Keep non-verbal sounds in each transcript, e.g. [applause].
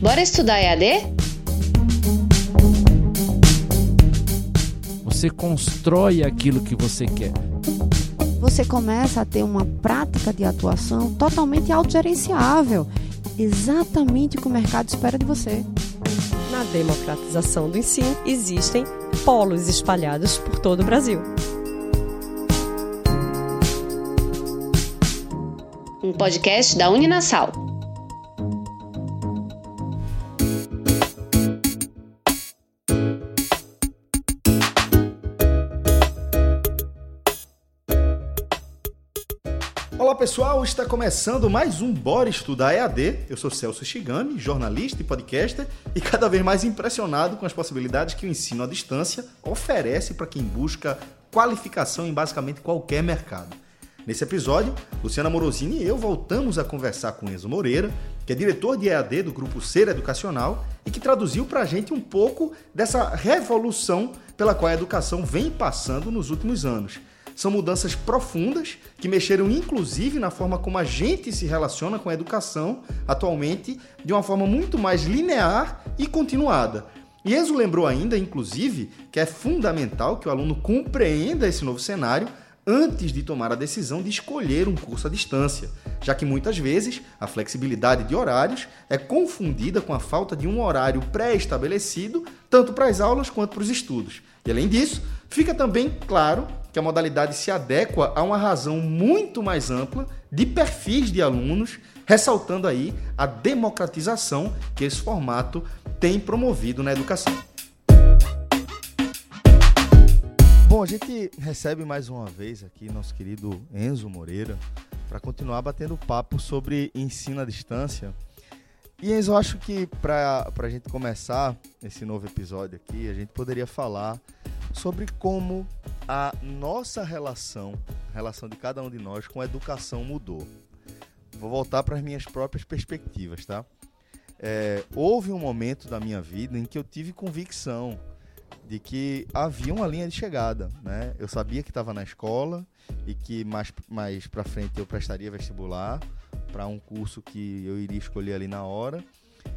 Bora estudar EAD? Você constrói aquilo que você quer. Você começa a ter uma prática de atuação totalmente autogerenciável, exatamente o que o mercado espera de você. Na democratização do ensino, existem polos espalhados por todo o Brasil. Um podcast da Uninasal. Olá pessoal, está começando mais um Bora Estudar EAD. Eu sou Celso Shigami, jornalista e podcaster, e cada vez mais impressionado com as possibilidades que o ensino à distância oferece para quem busca qualificação em basicamente qualquer mercado. Nesse episódio, Luciana Morosini e eu voltamos a conversar com Enzo Moreira, que é diretor de EAD do Grupo Ser Educacional e que traduziu para a gente um pouco dessa revolução pela qual a educação vem passando nos últimos anos. São mudanças profundas que mexeram inclusive na forma como a gente se relaciona com a educação atualmente, de uma forma muito mais linear e continuada. Enzo lembrou ainda, inclusive, que é fundamental que o aluno compreenda esse novo cenário antes de tomar a decisão de escolher um curso à distância, já que muitas vezes a flexibilidade de horários é confundida com a falta de um horário pré-estabelecido, tanto para as aulas quanto para os estudos. E além disso, fica também claro que a modalidade se adequa a uma razão muito mais ampla de perfis de alunos, ressaltando aí a democratização que esse formato tem promovido na educação. Bom, a gente recebe mais uma vez aqui nosso querido Enzo Moreira para continuar batendo papo sobre ensino à distância. E eu acho que para a gente começar esse novo episódio aqui, a gente poderia falar sobre como a nossa relação, a relação de cada um de nós com a educação mudou. Vou voltar para as minhas próprias perspectivas, tá? É, houve um momento da minha vida em que eu tive convicção de que havia uma linha de chegada, né? Eu sabia que estava na escola e que mais, mais para frente eu prestaria vestibular para um curso que eu iria escolher ali na hora.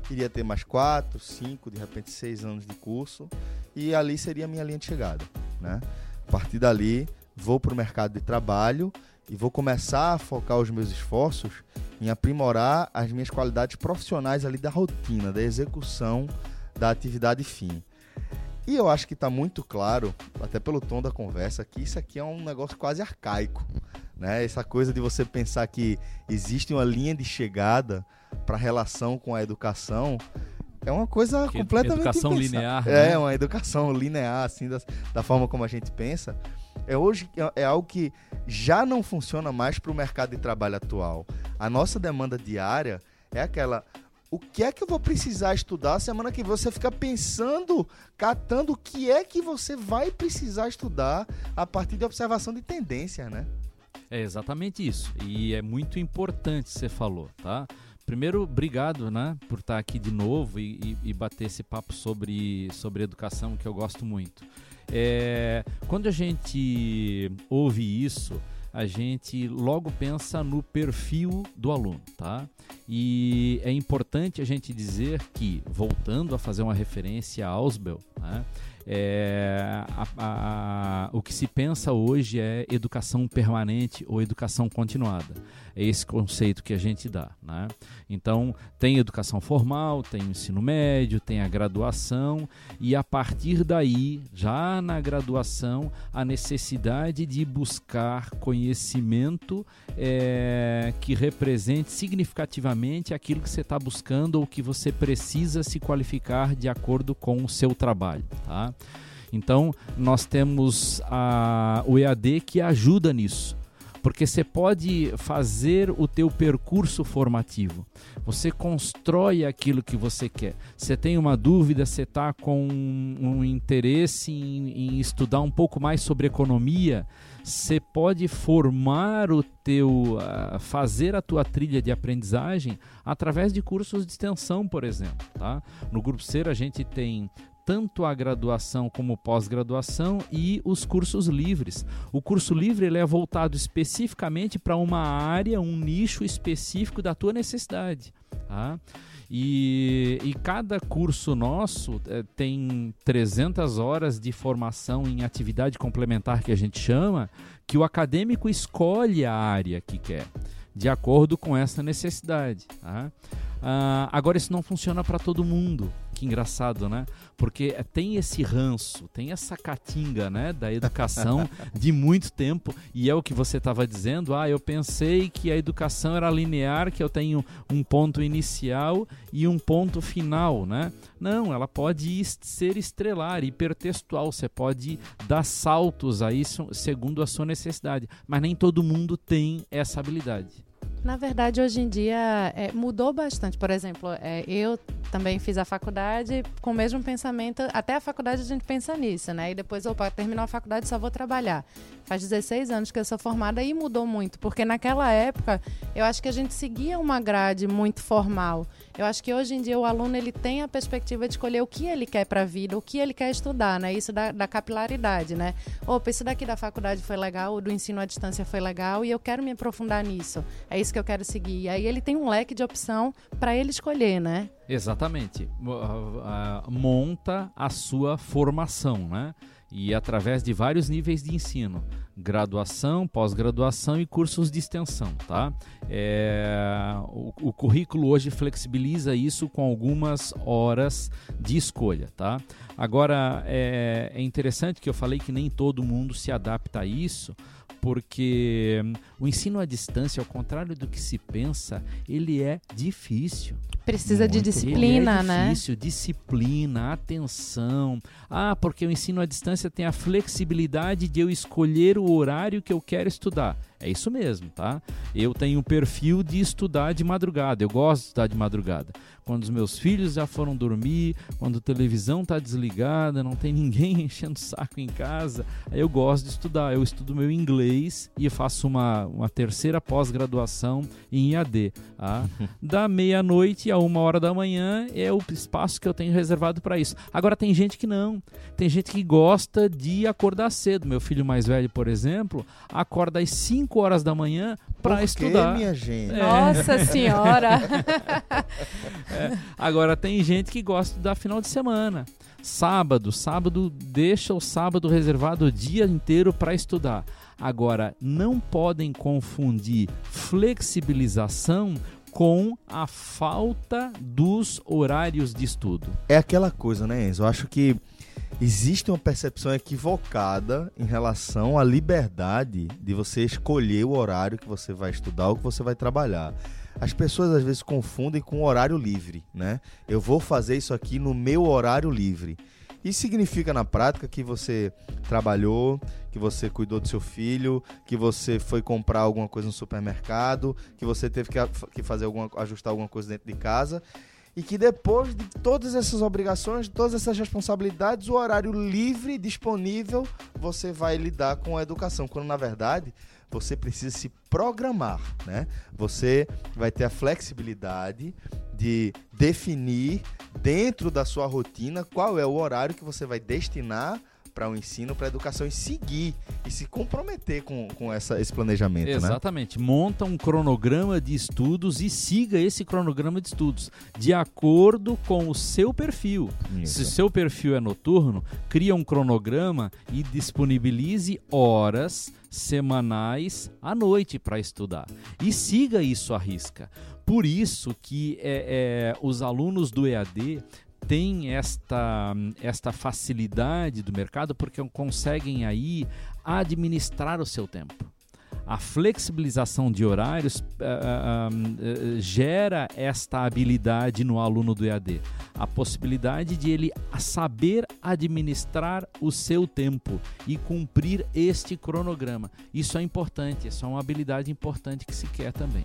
Iria ter mais quatro, cinco, de repente seis anos de curso e ali seria a minha linha de chegada, né? A partir dali, vou para o mercado de trabalho e vou começar a focar os meus esforços em aprimorar as minhas qualidades profissionais ali da rotina, da execução da atividade fim. E eu acho que está muito claro, até pelo tom da conversa, que isso aqui é um negócio quase arcaico. Né? Essa coisa de você pensar que existe uma linha de chegada para a relação com a educação é uma coisa que completamente educação linear é né? uma educação linear assim da, da forma como a gente pensa é hoje é, é algo que já não funciona mais para o mercado de trabalho atual a nossa demanda diária é aquela o que é que eu vou precisar estudar semana que você fica pensando, catando o que é que você vai precisar estudar a partir de observação de tendência, né? É exatamente isso. E é muito importante você falou, tá? Primeiro, obrigado, né, por estar aqui de novo e, e, e bater esse papo sobre, sobre educação que eu gosto muito. É, quando a gente ouve isso, a gente logo pensa no perfil do aluno, tá? E é importante a gente dizer que, voltando a fazer uma referência a Ausbel, né? É, a, a, o que se pensa hoje é educação permanente ou educação continuada. É esse conceito que a gente dá. Né? Então, tem educação formal, tem o ensino médio, tem a graduação, e a partir daí, já na graduação, a necessidade de buscar conhecimento é, que represente significativamente aquilo que você está buscando ou que você precisa se qualificar de acordo com o seu trabalho. Tá? Então, nós temos a, o EAD que ajuda nisso porque você pode fazer o teu percurso formativo. Você constrói aquilo que você quer. Você tem uma dúvida, você está com um interesse em, em, estudar um pouco mais sobre economia, você pode formar o teu, uh, fazer a tua trilha de aprendizagem através de cursos de extensão, por exemplo. Tá? No Grupo Ser a gente tem tanto a graduação como pós-graduação e os cursos livres. O curso livre ele é voltado especificamente para uma área, um nicho específico da tua necessidade. Tá? E, e, cada curso nosso é, tem 300 horas de formação em atividade complementar que a gente chama, que o acadêmico escolhe a área que quer, de acordo com essa necessidade. Tá? Uh, agora, isso não funciona para todo mundo. Que engraçado, né? Porque tem esse ranço, tem essa catinga né, da educação [laughs] de muito tempo. E é o que você estava dizendo. Ah, eu pensei que a educação era linear, que eu tenho um ponto inicial e um ponto final, né? Não, ela pode ser estrelar, hipertextual. Você pode dar saltos aí segundo a sua necessidade. Mas nem todo mundo tem essa habilidade. Na verdade, hoje em dia é, mudou bastante. Por exemplo, é, eu também fiz a faculdade com o mesmo pensamento. Até a faculdade a gente pensa nisso, né? E depois, opa, terminou a faculdade, só vou trabalhar. Faz 16 anos que eu sou formada e mudou muito. Porque naquela época, eu acho que a gente seguia uma grade muito formal. Eu acho que hoje em dia o aluno ele tem a perspectiva de escolher o que ele quer para a vida, o que ele quer estudar, né? Isso da, da capilaridade, né? Opa, isso daqui da faculdade foi legal, do ensino à distância foi legal e eu quero me aprofundar nisso. É isso que eu quero seguir. E aí ele tem um leque de opção para ele escolher, né? Exatamente. Monta a sua formação, né? E através de vários níveis de ensino graduação, pós-graduação e cursos de extensão, tá? É, o, o, currículo hoje flexibiliza isso com algumas horas de escolha, tá? Agora é, é interessante que eu falei que nem todo mundo se adapta a isso, porque o ensino à distância, ao contrário do que se pensa, ele é difícil. Precisa Muito. de disciplina, ele é né? Difícil, disciplina, atenção. Ah, porque o ensino à distância tem a flexibilidade de eu escolher o horário que eu quero estudar. É isso mesmo, tá? Eu tenho um perfil de estudar de madrugada. Eu gosto de estudar de madrugada. Quando os meus filhos já foram dormir, quando a televisão está desligada, não tem [laughs] ninguém enchendo o saco em casa, aí eu gosto de estudar. Eu estudo meu inglês e faço uma, uma terceira pós-graduação em IAD. Tá? [laughs] Da meia-noite a uma hora da manhã é o espaço que eu tenho reservado para isso. Agora tem gente que não. Tem gente que gosta de acordar cedo. Meu filho mais velho, por exemplo, acorda às 5 5 horas da manhã para estudar. minha gente? É. Nossa senhora! [laughs] é. Agora tem gente que gosta da final de semana. Sábado, sábado deixa o sábado reservado o dia inteiro para estudar. Agora, não podem confundir flexibilização com a falta dos horários de estudo. É aquela coisa, né, Enzo? Eu acho que existe uma percepção equivocada em relação à liberdade de você escolher o horário que você vai estudar ou que você vai trabalhar. As pessoas às vezes confundem com horário livre, né? Eu vou fazer isso aqui no meu horário livre. Isso significa na prática que você trabalhou, que você cuidou do seu filho, que você foi comprar alguma coisa no supermercado, que você teve que, fazer alguma, ajustar alguma coisa dentro de casa e que depois de todas essas obrigações, de todas essas responsabilidades, o horário livre disponível você vai lidar com a educação, quando na verdade você precisa se programar, né? Você vai ter a flexibilidade de definir dentro da sua rotina qual é o horário que você vai destinar para o ensino, para a educação e seguir e se comprometer com, com essa, esse planejamento. Né? Exatamente. Né? Monta um cronograma de estudos e siga esse cronograma de estudos de acordo com o seu perfil. Isso. Se o seu perfil é noturno, cria um cronograma e disponibilize horas semanais à noite para estudar. E siga isso à risca. Por isso que é, é, os alunos do EAD têm esta, esta facilidade do mercado porque conseguem aí administrar o seu tempo. A flexibilização de horários uh, uh, gera esta habilidade no aluno do EAD, a possibilidade de ele saber administrar o seu tempo e cumprir este cronograma. Isso é importante, isso é uma habilidade importante que se quer também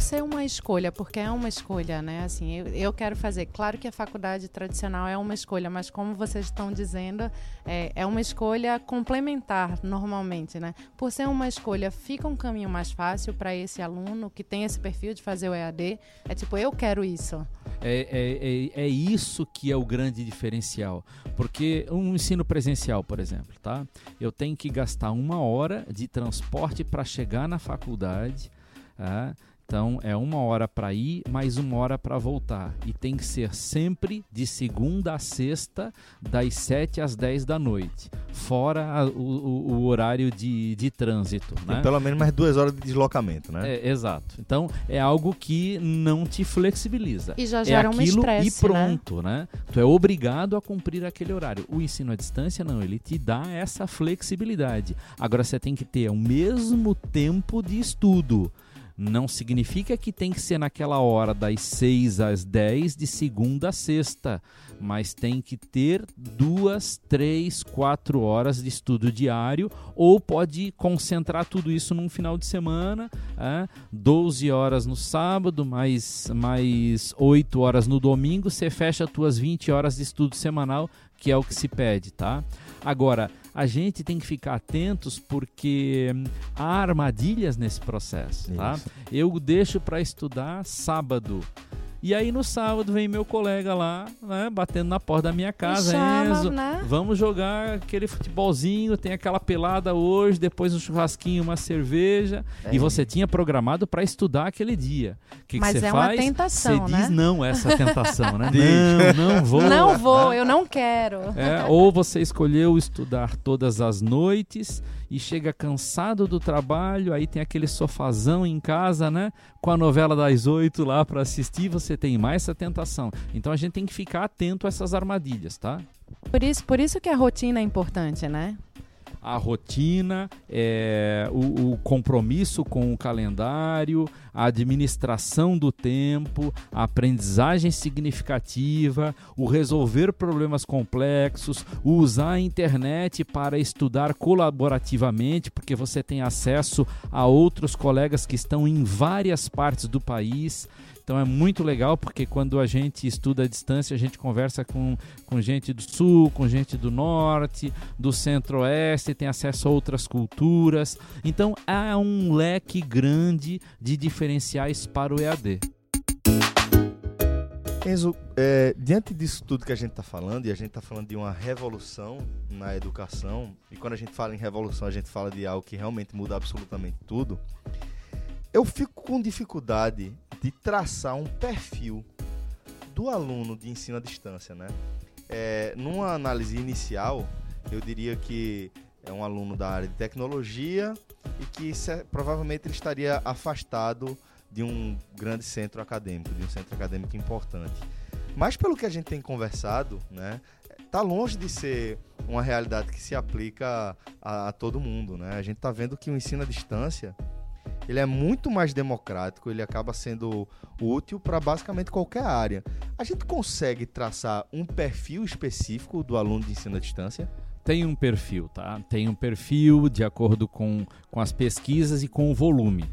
por ser uma escolha, porque é uma escolha, né? Assim, eu, eu, quero fazer. Claro que a faculdade tradicional é uma escolha, mas como vocês estão dizendo, é, é uma escolha complementar normalmente, né? Por ser uma escolha, fica um caminho mais fácil para esse aluno que tem esse perfil de fazer o EAD. É tipo, eu quero isso. É, é, é, é isso que é o grande diferencial. Porque um ensino presencial, por exemplo, tá? Eu tenho que gastar uma hora de transporte para chegar na faculdade. Tá? Então é uma hora para ir, mais uma hora para voltar. E tem que ser sempre de segunda a sexta, das 7 às 10 da noite. Fora a, o, o, horário de, de trânsito. Né? pelo menos mais duas horas de deslocamento, né? É, exato. Então é algo que não te flexibiliza. E já é gera é um estresse. E pronto, né? né? Tu é obrigado a cumprir aquele horário. O ensino à distância, não, ele te dá essa flexibilidade. Agora você tem que ter o mesmo tempo de estudo. Não significa que tem que ser naquela hora das 6 às 10 de segunda a sexta, mas tem que ter duas, três, quatro horas de estudo diário, ou pode concentrar tudo isso num final de semana, é, 12 horas no sábado, mais, mais 8 horas no domingo, você fecha as tuas 20 horas de estudo semanal, que é o que se pede, tá? Agora, a gente tem que ficar atentos porque hum, há armadilhas nesse processo, tá? Eu deixo para estudar sábado. E aí no sábado vem meu colega lá, né, batendo na porta da minha casa, chama, Enzo, né? vamos jogar aquele futebolzinho, tem aquela pelada hoje, depois um churrasquinho, uma cerveja, é. e você tinha programado para estudar aquele dia. O que, Mas que você é faz? uma tentação, você né? diz não essa tentação, né? [laughs] não, não vou. Não vou, eu não quero. É, ou você escolheu estudar todas as noites e chega cansado do trabalho, aí tem aquele sofazão em casa, né? Com a novela das oito lá para assistir, você tem mais essa tentação. Então a gente tem que ficar atento a essas armadilhas, tá? Por isso, por isso que a rotina é importante, né? a rotina, é, o, o, compromisso com o calendário, a administração do tempo, a aprendizagem significativa, o resolver problemas complexos, o usar a internet para estudar colaborativamente, porque você tem acesso a outros colegas que estão em várias partes do país. Então é muito legal porque quando a gente estuda à distância, a gente conversa com, com gente do sul, com gente do norte, do centro-oeste, tem acesso a outras culturas. Então há um leque grande de diferenciais para o EAD. Enzo, é, diante disso tudo que a gente está falando, e a gente está falando de uma revolução na educação, e quando a gente fala em revolução, a gente fala de algo que realmente muda absolutamente tudo, eu fico com dificuldade de traçar um perfil do aluno de ensino à distância, né? É, numa análise inicial, eu diria que é um aluno da área de tecnologia e que se, provavelmente ele estaria afastado de um grande centro acadêmico, de um centro acadêmico importante. Mas pelo que a gente tem conversado, né, tá longe de ser uma realidade que se aplica a, a todo mundo, né? A gente está vendo que o ensino à distância ele é muito mais democrático, ele acaba sendo útil para basicamente qualquer área. A gente consegue traçar um perfil específico do aluno de ensino à distância? Tem um perfil, tá? Tem um perfil de acordo com, com as pesquisas e com o volume.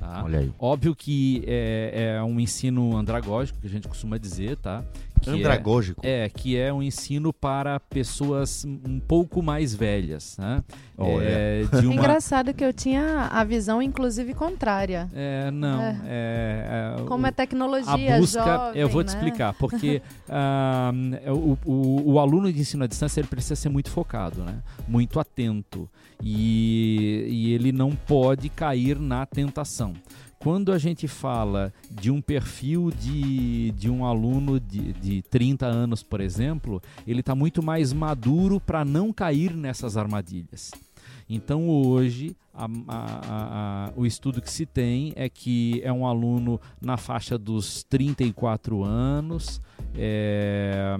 Tá? Olha aí. Óbvio que é, é um ensino andragógico, que a gente costuma dizer, tá? Que Andragógico? É, é, que é um ensino para pessoas um pouco mais velhas, né? Oh, é, é. Uma... Engraçado que eu tinha a visão, inclusive, contrária. É, não. É. é, é Como é tecnologia, a busca, jovem, Eu vou te né? explicar, porque uh, [laughs] o, o, o, aluno de ensino à distância ele precisa ser muito focado, né? Muito atento. E, e ele não pode cair na tentação quando a gente fala de um perfil de, de um aluno de, de 30 anos, por exemplo, ele está muito mais maduro para não cair nessas armadilhas. Então hoje a, a, a, o estudo que se tem é que é um aluno na faixa dos 34 anos, é,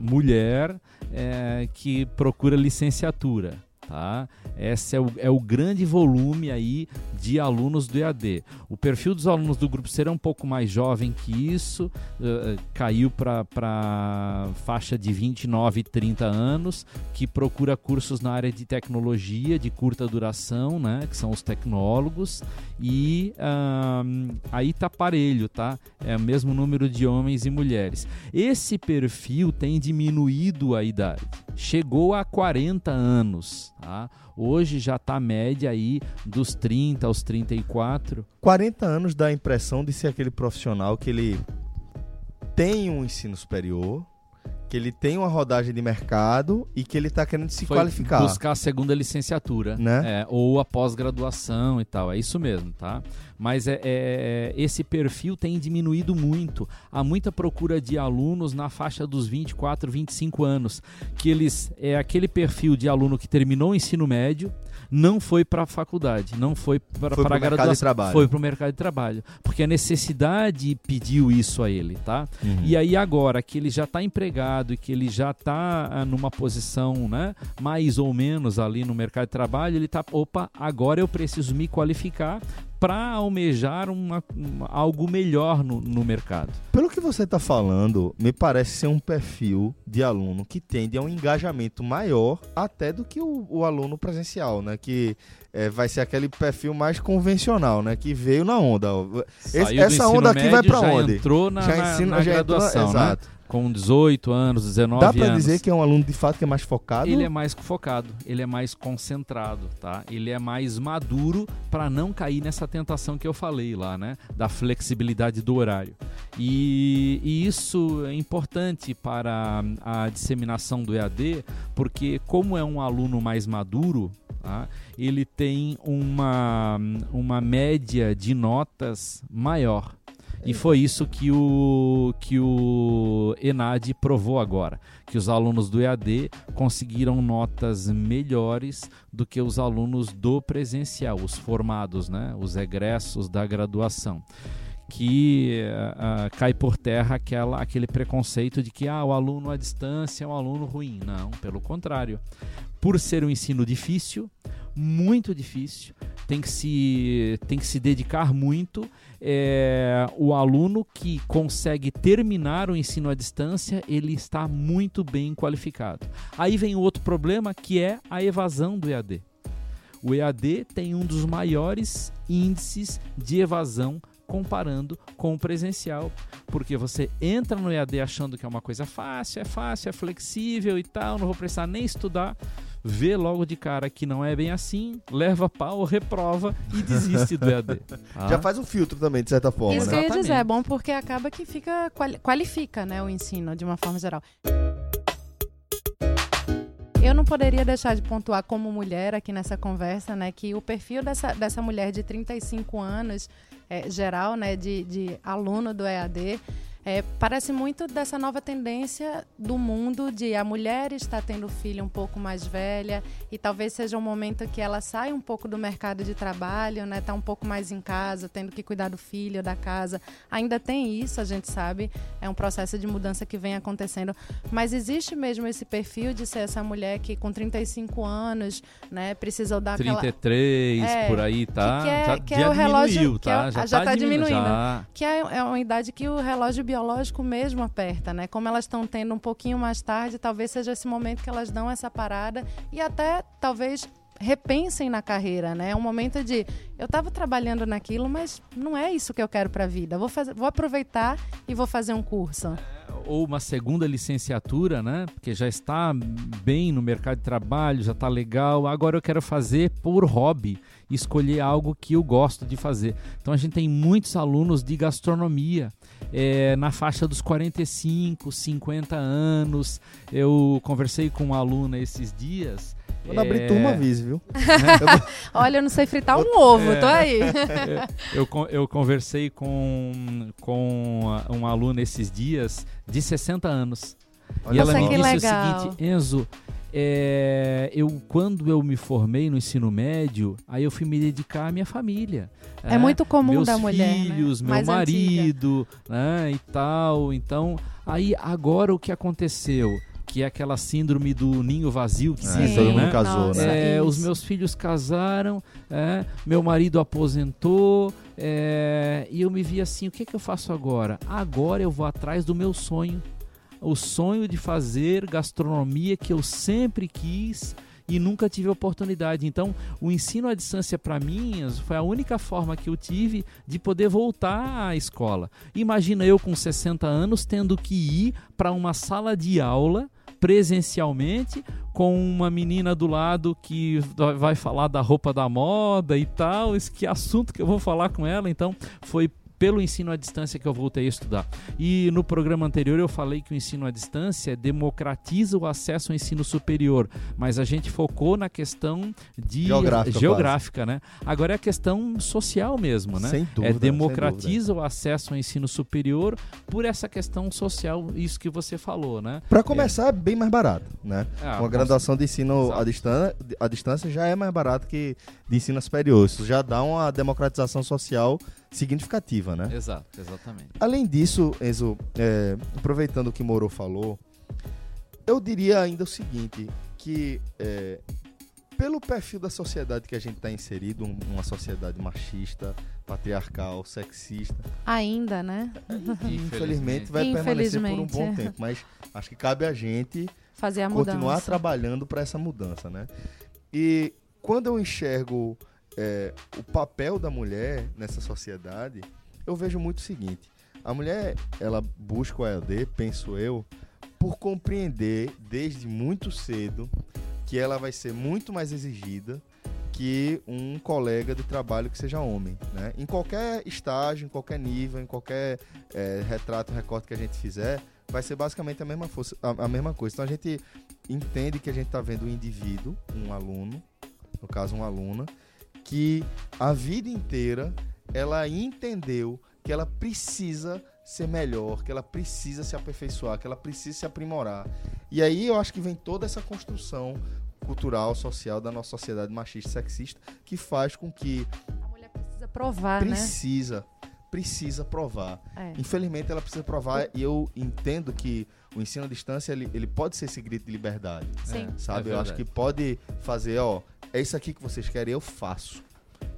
mulher, é, que procura licenciatura. Tá? Esse é o, é o grande volume aí de alunos do EAD. O perfil dos alunos do grupo ser é um pouco mais jovem que isso, uh, caiu para faixa de 29 e 30 anos, que procura cursos na área de tecnologia de curta duração, né, que são os tecnólogos, e uh, aí tá parelho, tá? É o mesmo número de homens e mulheres. Esse perfil tem diminuído a idade, chegou a 40 anos, tá? Hoje já está a média aí dos 30 aos 34. 40 anos dá a impressão de ser aquele profissional que ele tem um ensino superior, que ele tem uma rodagem de mercado e que ele está querendo se Foi qualificar. buscar a segunda licenciatura, Né? É, ou a pós-graduação e tal. É isso mesmo, tá? Mas é, é- é- esse perfil tem diminuído muito. Há muita procura de alunos na faixa dos 24, 25 anos, que eles é aquele perfil de aluno que terminou o ensino médio, não foi para a faculdade, não foi para a graduação, trabalho. foi para o mercado de trabalho, porque a necessidade pediu isso a ele, tá? Uhum. E aí agora que ele já está empregado e que ele já está numa posição, né, mais ou menos ali no mercado de trabalho, ele está, opa, agora eu preciso me qualificar para almejar uma, uma- algo melhor no, no mercado. Pelo que você está falando, me parece ser um perfil de aluno que tende a um engajamento maior até do que o, o aluno presencial, né? Que é, vai ser aquele perfil mais convencional, né? Que veio na onda. Esse- essa onda aqui vai para já onde? entrou na, na- ensina- na já entrou- graduação, né? Exato. Com 18 anos, 19 Dá anos. para dizer que é um aluno de fato que é mais focado? Ele é mais focado, ele é mais concentrado, tá? Ele é mais maduro para não cair nessa tentação que eu falei lá, né? Da flexibilidade do horário. E, e isso é importante para a disseminação do EAD, porque como é um aluno mais maduro, tá? ele tem uma, uma média de notas maior. E foi isso que o, que o Enad provou agora, que os alunos do EAD conseguiram notas melhores do que os alunos do presencial, os formados, né? os egressos da graduação. Que ah, cai por terra aquela, aquele preconceito de que ah, o aluno à distância é um aluno ruim. Não, pelo contrário. Por ser um ensino difícil, muito difícil, tem que se, tem que se dedicar muito é, o aluno que consegue terminar o ensino à distância, ele está muito bem qualificado. Aí vem outro problema que é a evasão do EAD. O EAD tem um dos maiores índices de evasão comparando com o presencial, porque você entra no EAD achando que é uma coisa fácil, é fácil, é flexível e tal, não vou precisar nem estudar, vê logo de cara que não é bem assim, leva pau, reprova e desiste do EAD. tá? [laughs] Já faz um filtro também, de certa forma, Isso que né? eu ia dizer, é bom porque acaba que fica quali- qualifica né, o ensino de uma forma geral. Eu não poderia deixar de pontuar como mulher aqui nessa conversa, né, que o perfil dessa, dessa mulher de 35 anos, é, geral, né, de, de aluno do EAD, é, parece muito dessa nova tendência do mundo de a mulher está tendo filho um pouco mais velha e talvez seja um momento que ela sai um pouco do mercado de trabalho, né? Tá um pouco mais em casa, tendo que cuidar do filho, da casa. Ainda tem isso, a gente sabe, é um processo de mudança que vem acontecendo, mas existe mesmo esse perfil de ser essa mulher que com 35 anos, né, precisou dar aquela 33, É, por aí, tá? que é- já, que é já o relógio- diminuiu, que é tá? já, já tá, tá diminuindo. diminuindo. já. que é, é uma idade que o relógio biológico mesmo aperta, né? Como elas estão tendo um pouquinho mais tarde, talvez seja esse momento que elas dão essa parada e até talvez repensem na carreira, né? É um momento de eu estava trabalhando naquilo, mas não é isso que eu quero para a vida. Vou fazer, vou aproveitar e vou fazer um curso. Ou uma segunda licenciatura, né? Porque já está bem no mercado de trabalho, já está legal. Agora eu quero fazer por hobby, escolher algo que eu gosto de fazer. Então a gente tem muitos alunos de gastronomia é, na faixa dos 45, 50 anos. Eu conversei com uma aluna esses dias. Quando abrir é, turma, avise, viu? [laughs] Olha, eu não sei fritar um ovo, tô aí. eu, eu conversei com, com a- um aluno esses dias de 60 anos. Olha e ela me disse legal. o seguinte, Enzo, é, eu quando eu me formei no ensino médio, aí eu fui me dedicar à minha família. É muito comum meus da mulher, né? filhos, meu Mais antiga. marido, né, e tal. Então, aí agora o que aconteceu? Que é aquela síndrome do ninho vazio que É, dizem, todo mundo né? casou, Nossa, né? É, os meus filhos casaram, é, meu marido aposentou, é, e eu me vi assim: o que, que eu faço agora? Agora eu vou atrás do meu sonho. O sonho de fazer gastronomia que eu sempre quis e nunca tive oportunidade. Então, o ensino à distância para mim foi a única forma que eu tive de poder voltar à escola. Imagina eu com 60 anos tendo que ir para uma sala de aula presencialmente com uma menina do lado que vai falar da roupa da moda e tal, isso que assunto que eu vou falar com ela, então foi pelo ensino à distância que eu voltei a estudar. E no programa anterior eu falei que o ensino à distância democratiza o acesso ao ensino superior, mas a gente focou na questão de Geográfica, geográfica né? Agora é a questão social mesmo, né? Sem dúvida, é democratiza o acesso ao ensino superior por essa questão social, isso que você falou, né? Para começar, é bem mais barato, né? Ah, Uma graduação de ensino à distância, à distância já é mais barato que de ensino superior. Isso já dá uma democratização social significativa, né? Exato, exatamente. Além disso, Enzo, é, aproveitando o que Moro falou, eu diria ainda o seguinte, que é, pelo perfil da sociedade que a gente está inserido, um- uma sociedade machista, patriarcal, sexista, Ainda, né? infelizmente vai permanecer por um bom Infelizmente. tempo, mas acho que cabe a gente Fazer a continuar mudança. trabalhando para essa mudança, né? E quando eu enxergo é, o papel da mulher nessa sociedade, eu vejo muito o seguinte: a mulher ela busca o EAD, penso eu, por compreender desde muito cedo que ela vai ser muito mais exigida que um colega de trabalho que seja homem, né? Em qualquer estágio, em qualquer nível, em qualquer é, retrato, recorte que a gente fizer, vai ser basicamente a mesma, força, a, a mesma coisa. Então a gente entende que a gente está vendo um indivíduo, um aluno, no caso uma aluna, que a vida inteira ela entendeu que ela precisa ser melhor, que ela precisa se aperfeiçoar, que ela precisa se aprimorar. E aí eu acho que vem toda essa construção cultural, social da nossa sociedade machista e sexista que faz com que A mulher precisa provar, né? precisa, precisa provar. É. Infelizmente ela precisa provar e eu entendo que o ensino à distância ele, ele pode ser esse grito de liberdade, Sim. sabe? É eu acho que pode fazer, ó, é isso aqui que vocês querem, eu faço.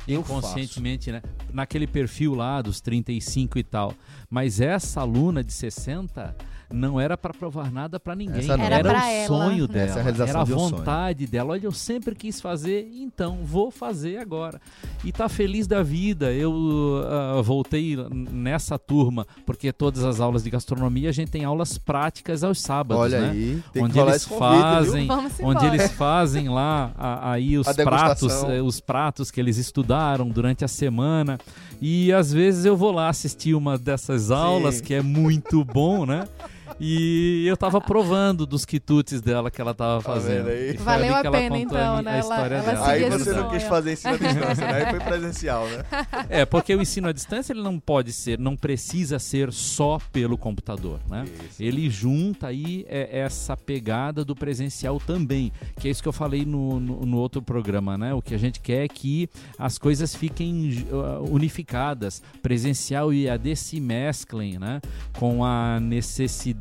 Eu faço. Inconscientemente, né? Naquele perfil lá dos 35 e tal. Mas essa aluna de 60 não era para provar nada para ninguém. Era Era, o ela. sonho Essa dela. é a realização era a de um sonho. vontade dela. Olha, eu sempre quis fazer, então vou fazer agora. E tá feliz da vida. Eu ah, voltei nessa turma, porque todas as aulas de gastronomia a gente tem aulas práticas aos sábados, Olha né? aí, tem onde que eles convite, fazem, onde eles fazem lá a- aí os A pratos, eh, os pratos que eles estudaram durante a semana. E às vezes eu vou lá assistir uma dessas aulas Sim. que é muito bom, né? E eu tava provando dos quitutes dela que ela tava Tá fazendo. E foi Valeu a que ela pena, então, né? a Ela- história ela dela. Aí você não quis fazer ensino à [laughs] distância, né? Aí foi presencial, né? É, porque o ensino à distância ele não pode ser, não precisa ser só pelo computador, né? Isso. Ele junta aí é, essa pegada do presencial também, que é isso que eu falei no, no, no outro programa, né? O que a gente quer é que as coisas fiquem uh, unificadas, presencial e EAD se mesclem, né? Com a necessidade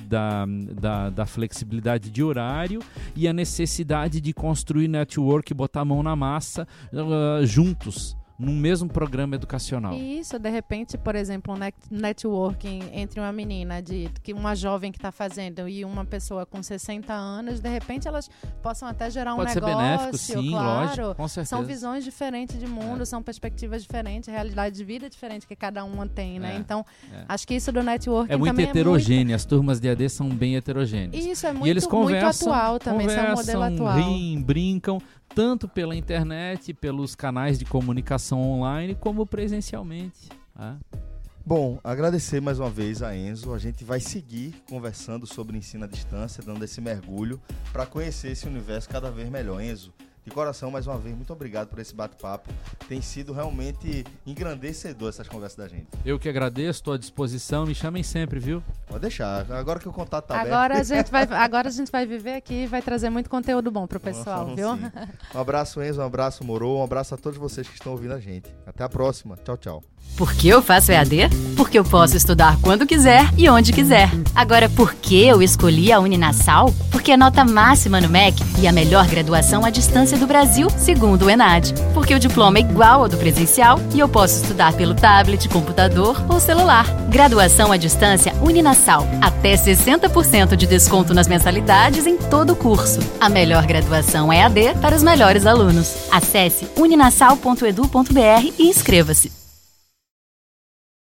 da, da, da flexibilidade de horário e a necessidade de construir network, botar a mão na massa uh, juntos, num mesmo programa educacional. E Isso, de repente, por exemplo, um net- networking entre uma menina de que uma jovem que está fazendo e uma pessoa com 60 anos, de repente elas possam até gerar um Pode ser negócio, benéfico, sim, claro. lógico, com certeza. São visões diferentes de mundo, É. são perspectivas diferentes, realidade de vida diferente que cada uma tem, né? É, Então, é. acho que isso do networking É muito também heterogêneo, as turmas de AD são bem é heterogêneas. muito... Isso é muito, e eles conversam, muito atual também, isso é um modelo conversam, atual. riem, brincam, tanto pela internet, pelos canais de comunicação online, como presencialmente. né? Bom, agradecer mais uma vez a Enzo. A gente vai seguir conversando sobre ensino à distância, dando esse mergulho para conhecer esse universo cada vez melhor. Enzo, de coração, mais uma vez, muito obrigado por esse bate-papo. Tem sido realmente engrandecedor essas conversas da gente. Eu que agradeço, estou à disposição, me chamem sempre, viu? Pode deixar. Agora que o contato tá Agora a, aberto. gente vai, [laughs] agora a gente vai viver aqui e vai trazer muito conteúdo bom pro pessoal, Vamos viu? sim. Um abraço, Enzo. Um abraço, Moro. Um abraço a todos vocês que estão ouvindo a gente. Até a próxima. Tchau, tchau. Por que eu faço EAD? Porque eu posso estudar quando quiser e onde quiser. Agora, por que eu escolhi a Uninasal? Porque é nota máxima no MEC e a melhor graduação à distância do Brasil, segundo o ENAD. Porque o diploma é igual ao do presencial e eu posso estudar pelo tablet, computador ou celular. Graduação à distância Uninasal. Até 60% de desconto nas mensalidades em todo o curso. A melhor graduação EAD para os melhores alunos. Acesse uninasal.edu.br e inscreva-se.